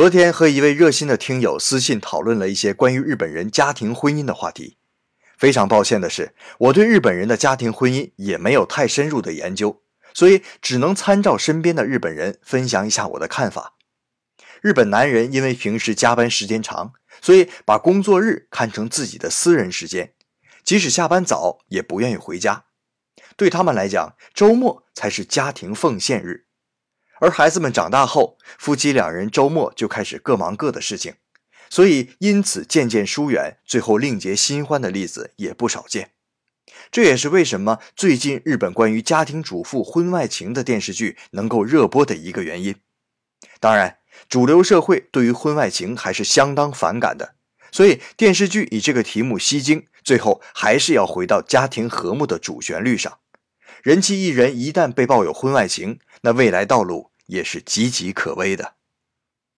昨天和一位热心的听友私信讨论了一些关于日本人家庭婚姻的话题。非常抱歉的是，我对日本人的家庭婚姻也没有太深入的研究，所以只能参照身边的日本人分享一下我的看法。日本男人因为平时加班时间长，所以把工作日看成自己的私人时间，即使下班早也不愿意回家。对他们来讲，周末才是家庭奉献日。而孩子们长大后，夫妻两人周末就开始各忙各的事情，所以因此渐渐疏远，最后另结新欢的例子也不少见。这也是为什么最近日本关于家庭主妇婚外情的电视剧能够热播的一个原因。当然，主流社会对于婚外情还是相当反感的，所以电视剧以这个题目吸睛，最后还是要回到家庭和睦的主旋律上。人气艺人一旦被曝有婚外情，那未来道路。也是岌岌可危的。